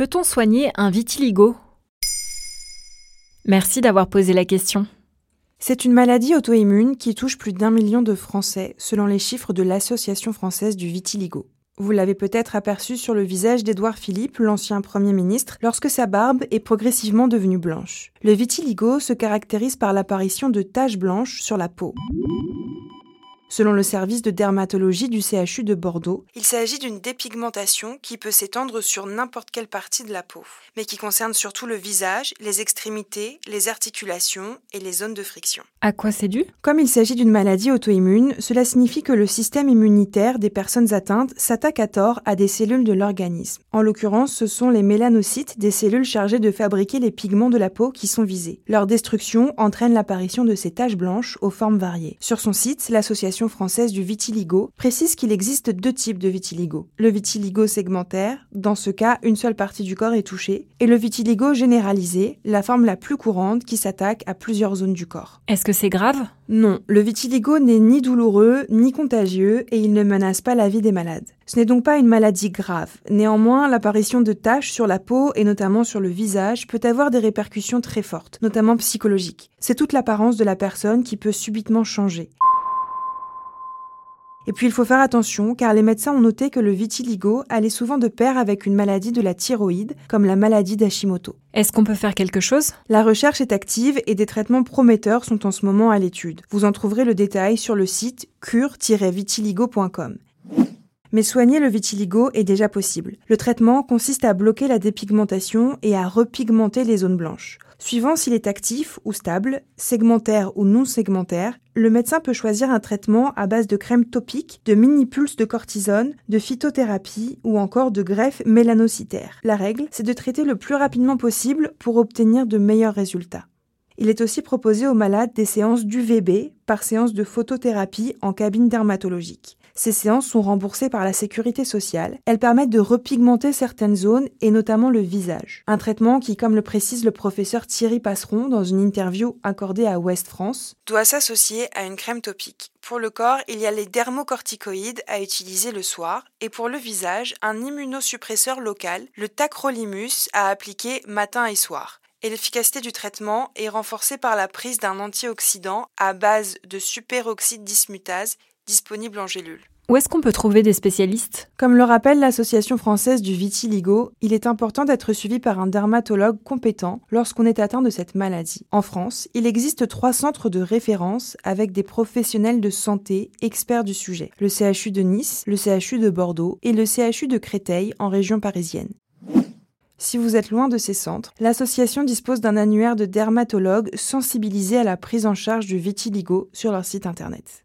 Peut-on soigner un vitiligo? Merci d'avoir posé la question. C'est une maladie auto-immune qui touche plus d'un million de Français, selon les chiffres de l'Association française du vitiligo. Vous l'avez peut-être aperçu sur le visage d'Édouard Philippe, l'ancien Premier ministre, lorsque sa barbe est progressivement devenue blanche. Le vitiligo se caractérise par l'apparition de taches blanches sur la peau. Selon le service de dermatologie du CHU de Bordeaux, il s'agit d'une dépigmentation qui peut s'étendre sur n'importe quelle partie de la peau, mais qui concerne surtout le visage, les extrémités, les articulations et les zones de friction. À quoi c'est dû? Comme il s'agit d'une maladie auto-immune, cela signifie que le système immunitaire des personnes atteintes s'attaque à tort à des cellules de l'organisme. En l'occurrence, ce sont les mélanocytes, des cellules chargées de fabriquer les pigments de la peau qui sont visés. Leur destruction entraîne l'apparition de ces taches blanches aux formes variées. Sur son site, l'association française du vitiligo précise qu'il existe deux types de vitiligo. Le vitiligo segmentaire, dans ce cas, une seule partie du corps est touchée, et le vitiligo généralisé, la forme la plus courante qui s'attaque à plusieurs zones du corps. Est-ce que c'est grave? Non, le vitiligo n'est ni douloureux ni contagieux et il ne menace pas la vie des malades. Ce n'est donc pas une maladie grave. Néanmoins, l'apparition de taches sur la peau et notamment sur le visage peut avoir des répercussions très fortes, notamment psychologiques. C'est toute l'apparence de la personne qui peut subitement changer. Et puis il faut faire attention car les médecins ont noté que le vitiligo allait souvent de pair avec une maladie de la thyroïde, comme la maladie d'Hashimoto. Est-ce qu'on peut faire quelque chose? La recherche est active et des traitements prometteurs sont en ce moment à l'étude. Vous en trouverez le détail sur le site cure-vitiligo.com. Mais soigner le vitiligo est déjà possible. Le traitement consiste à bloquer la dépigmentation et à repigmenter les zones blanches. Suivant s'il est actif ou stable, segmentaire ou non segmentaire, le médecin peut choisir un traitement à base de crème topique, de mini-pulses de cortisone, de phytothérapie ou encore de greffe mélanocytaire. La règle, c'est de traiter le plus rapidement possible pour obtenir de meilleurs résultats. Il est aussi proposé aux malades des séances d'UVB par séance de photothérapie en cabine dermatologique. Ces séances sont remboursées par la sécurité sociale. Elles permettent de repigmenter certaines zones et notamment le visage. Un traitement qui, comme le précise le professeur Thierry Passeron dans une interview accordée à Ouest France, doit s'associer à une crème topique. Pour le corps, il y a les dermocorticoïdes à utiliser le soir et pour le visage, un immunosuppresseur local, le tacrolimus à appliquer matin et soir et l'efficacité du traitement est renforcée par la prise d'un antioxydant à base de superoxyde dismutase disponible en gélule. Où est-ce qu'on peut trouver des spécialistes? Comme le rappelle l'Association française du vitiligo, il est important d'être suivi par un dermatologue compétent lorsqu'on est atteint de cette maladie. En France, il existe trois centres de référence avec des professionnels de santé experts du sujet. Le CHU de Nice, le CHU de Bordeaux et le CHU de Créteil en région parisienne. Si vous êtes loin de ces centres, l'association dispose d'un annuaire de dermatologues sensibilisés à la prise en charge du vitiligo sur leur site internet.